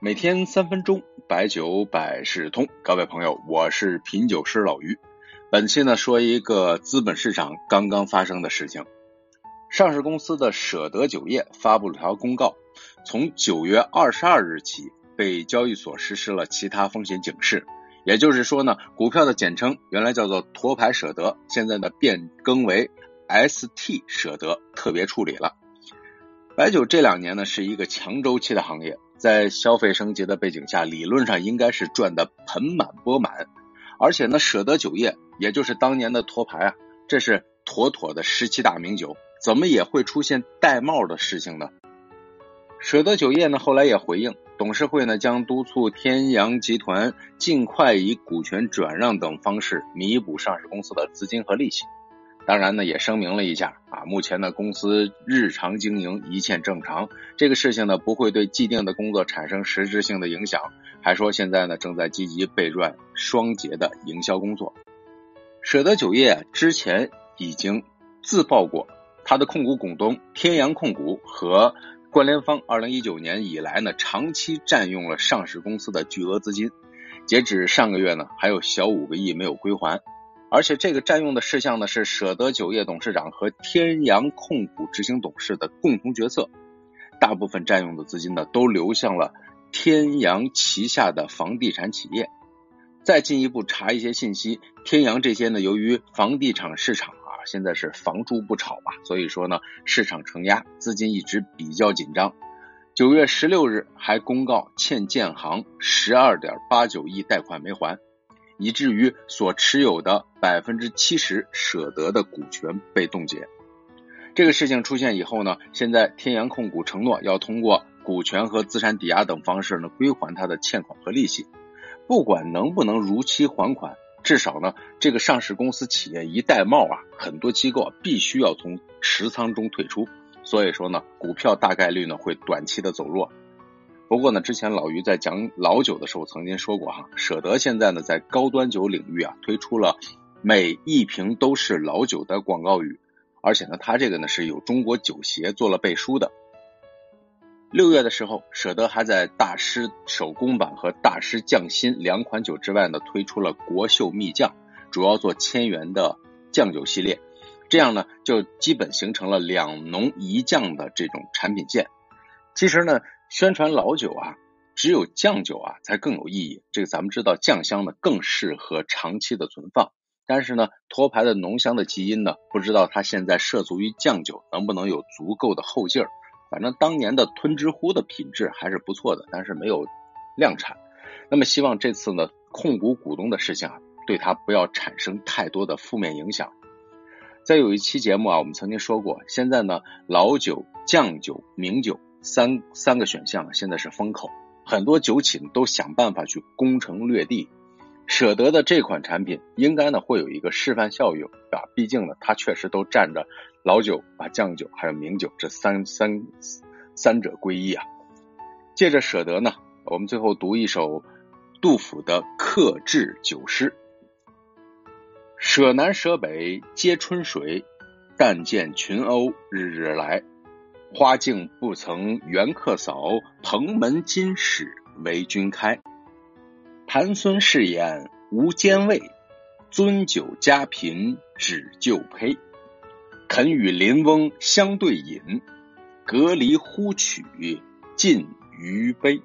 每天三分钟，白酒百事通。各位朋友，我是品酒师老于。本期呢，说一个资本市场刚刚发生的事情。上市公司的舍得酒业发布了条公告，从九月二十二日起，被交易所实施了其他风险警示。也就是说呢，股票的简称原来叫做沱牌舍得，现在呢变更为 ST 舍得特别处理了。白酒这两年呢是一个强周期的行业。在消费升级的背景下，理论上应该是赚得盆满钵满，而且呢，舍得酒业，也就是当年的托牌啊，这是妥妥的十七大名酒，怎么也会出现戴帽的事情呢？舍得酒业呢，后来也回应，董事会呢将督促天阳集团尽快以股权转让等方式弥补上市公司的资金和利息。当然呢，也声明了一下啊，目前呢公司日常经营一切正常，这个事情呢不会对既定的工作产生实质性的影响。还说现在呢正在积极备战双节的营销工作。舍得酒业之前已经自曝过，它的控股股东天阳控股和关联方二零一九年以来呢长期占用了上市公司的巨额资金，截止上个月呢还有小五个亿没有归还。而且这个占用的事项呢，是舍得酒业董事长和天阳控股执行董事的共同决策，大部分占用的资金呢，都流向了天阳旗下的房地产企业。再进一步查一些信息，天阳这些呢，由于房地产市场啊，现在是房住不炒吧，所以说呢，市场承压，资金一直比较紧张。九月十六日还公告欠建行十二点八九亿贷款没还。以至于所持有的百分之七十舍得的股权被冻结。这个事情出现以后呢，现在天阳控股承诺要通过股权和资产抵押等方式呢归还他的欠款和利息。不管能不能如期还款，至少呢这个上市公司企业一戴帽啊，很多机构必须要从持仓中退出。所以说呢，股票大概率呢会短期的走弱。不过呢，之前老于在讲老酒的时候曾经说过哈，舍得现在呢在高端酒领域啊推出了每一瓶都是老酒的广告语，而且呢，它这个呢是有中国酒协做了背书的。六月的时候，舍得还在大师手工版和大师匠心两款酒之外呢推出了国秀蜜酱，主要做千元的酱酒系列，这样呢就基本形成了两浓一酱的这种产品线。其实呢。宣传老酒啊，只有酱酒啊才更有意义。这个咱们知道，酱香呢更适合长期的存放。但是呢，沱牌的浓香的基因呢，不知道它现在涉足于酱酒能不能有足够的后劲儿。反正当年的吞之乎的品质还是不错的，但是没有量产。那么希望这次呢，控股股东的事情啊，对它不要产生太多的负面影响。再有一期节目啊，我们曾经说过，现在呢，老酒、酱酒、名酒。三三个选项现在是风口，很多酒企都想办法去攻城略地。舍得的这款产品应该呢会有一个示范效应啊，毕竟呢它确实都占着老酒啊、酱酒还有名酒这三三三者归一啊。借着舍得呢，我们最后读一首杜甫的客至酒诗：舍南舍北皆春水，但见群鸥日日来。花径不曾缘客扫，蓬门今始为君开。盘孙饰演无间味，樽酒家贫只旧胚。肯与邻翁相对饮，隔离呼取尽余杯。